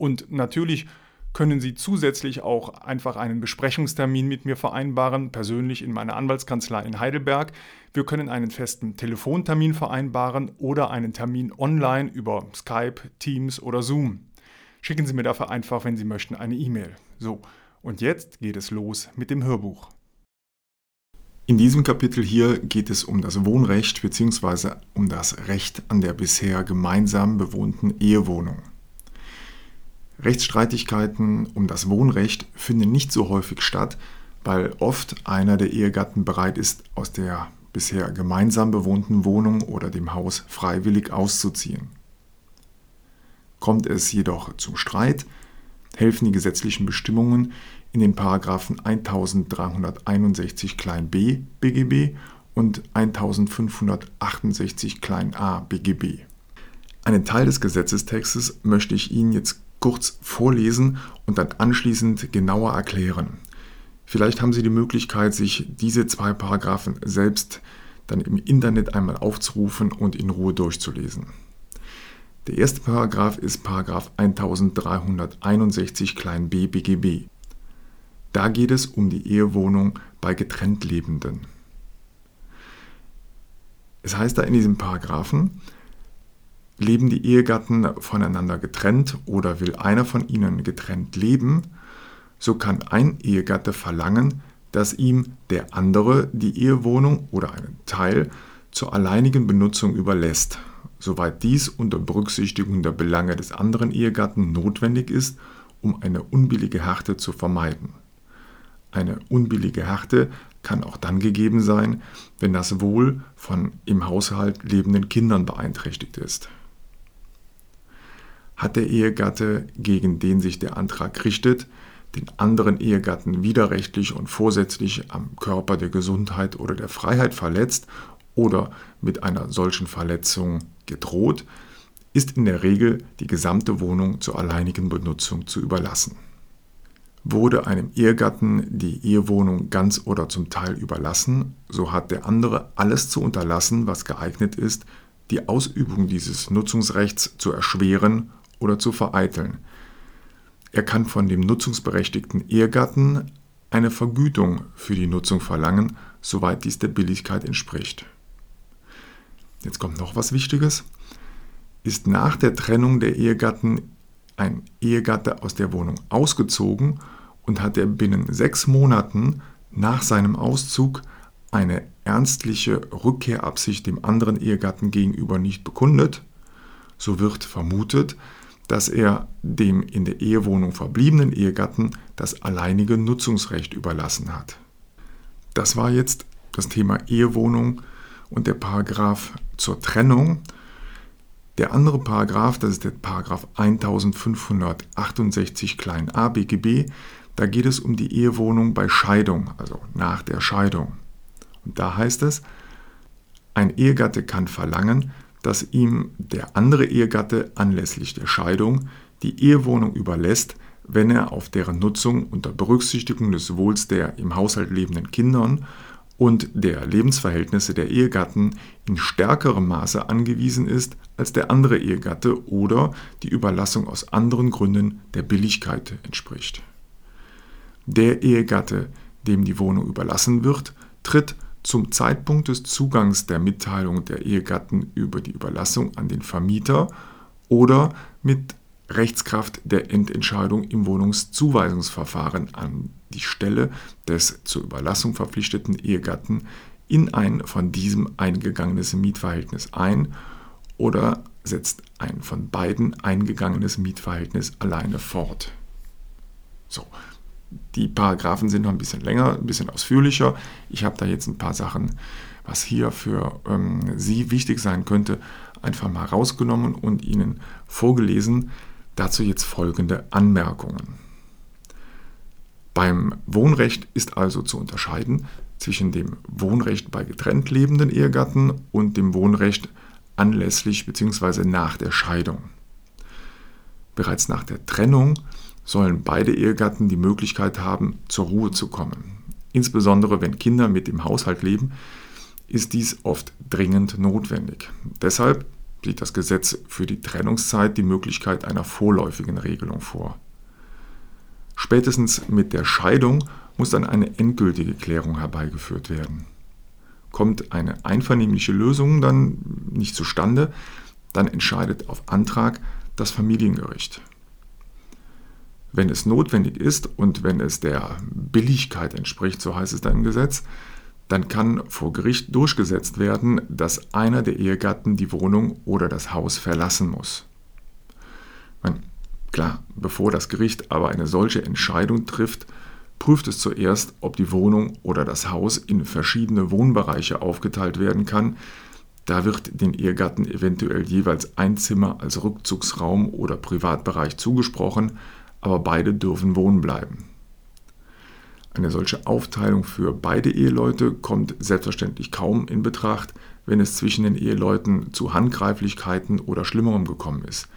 Und natürlich können Sie zusätzlich auch einfach einen Besprechungstermin mit mir vereinbaren, persönlich in meiner Anwaltskanzlei in Heidelberg. Wir können einen festen Telefontermin vereinbaren oder einen Termin online über Skype, Teams oder Zoom. Schicken Sie mir dafür einfach, wenn Sie möchten, eine E-Mail. So, und jetzt geht es los mit dem Hörbuch. In diesem Kapitel hier geht es um das Wohnrecht bzw. um das Recht an der bisher gemeinsam bewohnten Ehewohnung. Rechtsstreitigkeiten um das Wohnrecht finden nicht so häufig statt, weil oft einer der Ehegatten bereit ist, aus der bisher gemeinsam bewohnten Wohnung oder dem Haus freiwillig auszuziehen. Kommt es jedoch zum Streit, helfen die gesetzlichen Bestimmungen in den Paragraphen 1361 b BGB und 1568 a BGB. Einen Teil des Gesetzestextes möchte ich Ihnen jetzt kurz vorlesen und dann anschließend genauer erklären. Vielleicht haben Sie die Möglichkeit, sich diese zwei Paragraphen selbst dann im Internet einmal aufzurufen und in Ruhe durchzulesen. Der erste Paragraph ist Paragraph 1361 b BGB. Da geht es um die Ehewohnung bei getrennt Lebenden. Es heißt da in diesem Paragraphen, Leben die Ehegatten voneinander getrennt oder will einer von ihnen getrennt leben, so kann ein Ehegatte verlangen, dass ihm der andere die Ehewohnung oder einen Teil zur alleinigen Benutzung überlässt, soweit dies unter Berücksichtigung der Belange des anderen Ehegatten notwendig ist, um eine unbillige Härte zu vermeiden. Eine unbillige Härte kann auch dann gegeben sein, wenn das Wohl von im Haushalt lebenden Kindern beeinträchtigt ist hat der Ehegatte, gegen den sich der Antrag richtet, den anderen Ehegatten widerrechtlich und vorsätzlich am Körper der Gesundheit oder der Freiheit verletzt oder mit einer solchen Verletzung gedroht, ist in der Regel die gesamte Wohnung zur alleinigen Benutzung zu überlassen. Wurde einem Ehegatten die Ehewohnung ganz oder zum Teil überlassen, so hat der andere alles zu unterlassen, was geeignet ist, die Ausübung dieses Nutzungsrechts zu erschweren oder zu vereiteln. Er kann von dem nutzungsberechtigten Ehegatten eine Vergütung für die Nutzung verlangen, soweit dies der Billigkeit entspricht. Jetzt kommt noch was Wichtiges. Ist nach der Trennung der Ehegatten ein Ehegatte aus der Wohnung ausgezogen und hat er binnen sechs Monaten nach seinem Auszug eine ernstliche Rückkehrabsicht dem anderen Ehegatten gegenüber nicht bekundet, so wird vermutet, dass er dem in der Ehewohnung verbliebenen Ehegatten das alleinige Nutzungsrecht überlassen hat. Das war jetzt das Thema Ehewohnung und der Paragraph zur Trennung. Der andere Paragraph, das ist der Paragraph 1568 a BGB, da geht es um die Ehewohnung bei Scheidung, also nach der Scheidung. Und da heißt es, ein Ehegatte kann verlangen, dass ihm der andere Ehegatte anlässlich der Scheidung die Ehewohnung überlässt, wenn er auf deren Nutzung unter Berücksichtigung des Wohls der im Haushalt lebenden Kindern und der Lebensverhältnisse der Ehegatten in stärkerem Maße angewiesen ist als der andere Ehegatte oder die Überlassung aus anderen Gründen der Billigkeit entspricht. Der Ehegatte, dem die Wohnung überlassen wird, tritt zum Zeitpunkt des Zugangs der Mitteilung der Ehegatten über die Überlassung an den Vermieter oder mit Rechtskraft der Endentscheidung im Wohnungszuweisungsverfahren an die Stelle des zur Überlassung verpflichteten Ehegatten in ein von diesem eingegangenes Mietverhältnis ein oder setzt ein von beiden eingegangenes Mietverhältnis alleine fort. So, die Paragraphen sind noch ein bisschen länger, ein bisschen ausführlicher. Ich habe da jetzt ein paar Sachen, was hier für ähm, Sie wichtig sein könnte, einfach mal rausgenommen und Ihnen vorgelesen. Dazu jetzt folgende Anmerkungen. Beim Wohnrecht ist also zu unterscheiden zwischen dem Wohnrecht bei getrennt lebenden Ehegatten und dem Wohnrecht anlässlich bzw. nach der Scheidung. Bereits nach der Trennung sollen beide Ehegatten die Möglichkeit haben, zur Ruhe zu kommen. Insbesondere wenn Kinder mit im Haushalt leben, ist dies oft dringend notwendig. Deshalb sieht das Gesetz für die Trennungszeit die Möglichkeit einer vorläufigen Regelung vor. Spätestens mit der Scheidung muss dann eine endgültige Klärung herbeigeführt werden. Kommt eine einvernehmliche Lösung dann nicht zustande, dann entscheidet auf Antrag das Familiengericht. Wenn es notwendig ist und wenn es der Billigkeit entspricht, so heißt es da im Gesetz, dann kann vor Gericht durchgesetzt werden, dass einer der Ehegatten die Wohnung oder das Haus verlassen muss. Man, klar, bevor das Gericht aber eine solche Entscheidung trifft, prüft es zuerst, ob die Wohnung oder das Haus in verschiedene Wohnbereiche aufgeteilt werden kann. Da wird den Ehegatten eventuell jeweils ein Zimmer als Rückzugsraum oder Privatbereich zugesprochen, aber beide dürfen wohnen bleiben. Eine solche Aufteilung für beide Eheleute kommt selbstverständlich kaum in Betracht, wenn es zwischen den Eheleuten zu Handgreiflichkeiten oder Schlimmerem gekommen ist.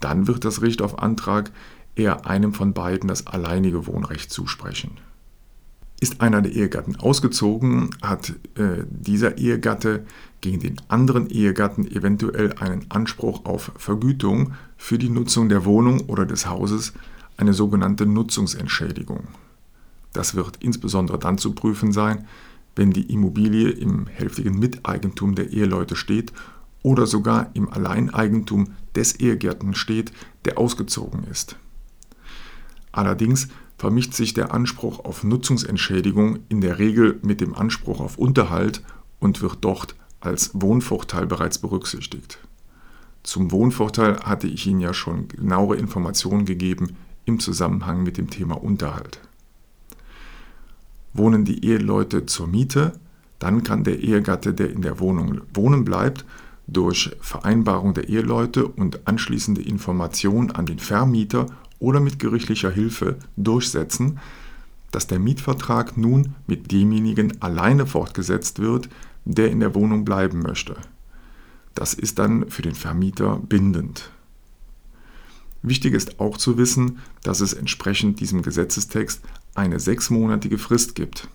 Dann wird das Gericht auf Antrag eher einem von beiden das alleinige Wohnrecht zusprechen. Ist einer der Ehegatten ausgezogen, hat äh, dieser Ehegatte gegen den anderen Ehegatten eventuell einen Anspruch auf Vergütung für die Nutzung der Wohnung oder des Hauses, eine sogenannte Nutzungsentschädigung. Das wird insbesondere dann zu prüfen sein, wenn die Immobilie im hälftigen Miteigentum der Eheleute steht oder sogar im Alleineigentum des Ehegärten steht, der ausgezogen ist. Allerdings vermischt sich der Anspruch auf Nutzungsentschädigung in der Regel mit dem Anspruch auf Unterhalt und wird dort als Wohnvorteil bereits berücksichtigt. Zum Wohnvorteil hatte ich Ihnen ja schon genauere Informationen gegeben im Zusammenhang mit dem Thema Unterhalt. Wohnen die Eheleute zur Miete, dann kann der Ehegatte, der in der Wohnung wohnen bleibt, durch Vereinbarung der Eheleute und anschließende Information an den Vermieter oder mit gerichtlicher Hilfe durchsetzen, dass der Mietvertrag nun mit demjenigen alleine fortgesetzt wird, der in der Wohnung bleiben möchte. Das ist dann für den Vermieter bindend. Wichtig ist auch zu wissen, dass es entsprechend diesem Gesetzestext eine sechsmonatige Frist gibt.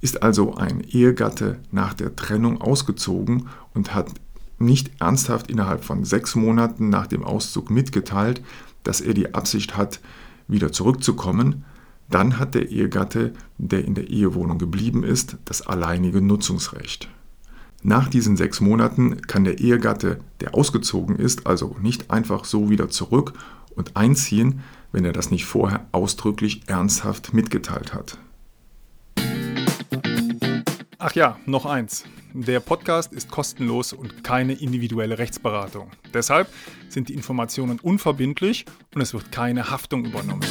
Ist also ein Ehegatte nach der Trennung ausgezogen und hat nicht ernsthaft innerhalb von sechs Monaten nach dem Auszug mitgeteilt, dass er die Absicht hat, wieder zurückzukommen, dann hat der Ehegatte, der in der Ehewohnung geblieben ist, das alleinige Nutzungsrecht. Nach diesen sechs Monaten kann der Ehegatte, der ausgezogen ist, also nicht einfach so wieder zurück und einziehen, wenn er das nicht vorher ausdrücklich ernsthaft mitgeteilt hat. Ach ja, noch eins. Der Podcast ist kostenlos und keine individuelle Rechtsberatung. Deshalb sind die Informationen unverbindlich und es wird keine Haftung übernommen.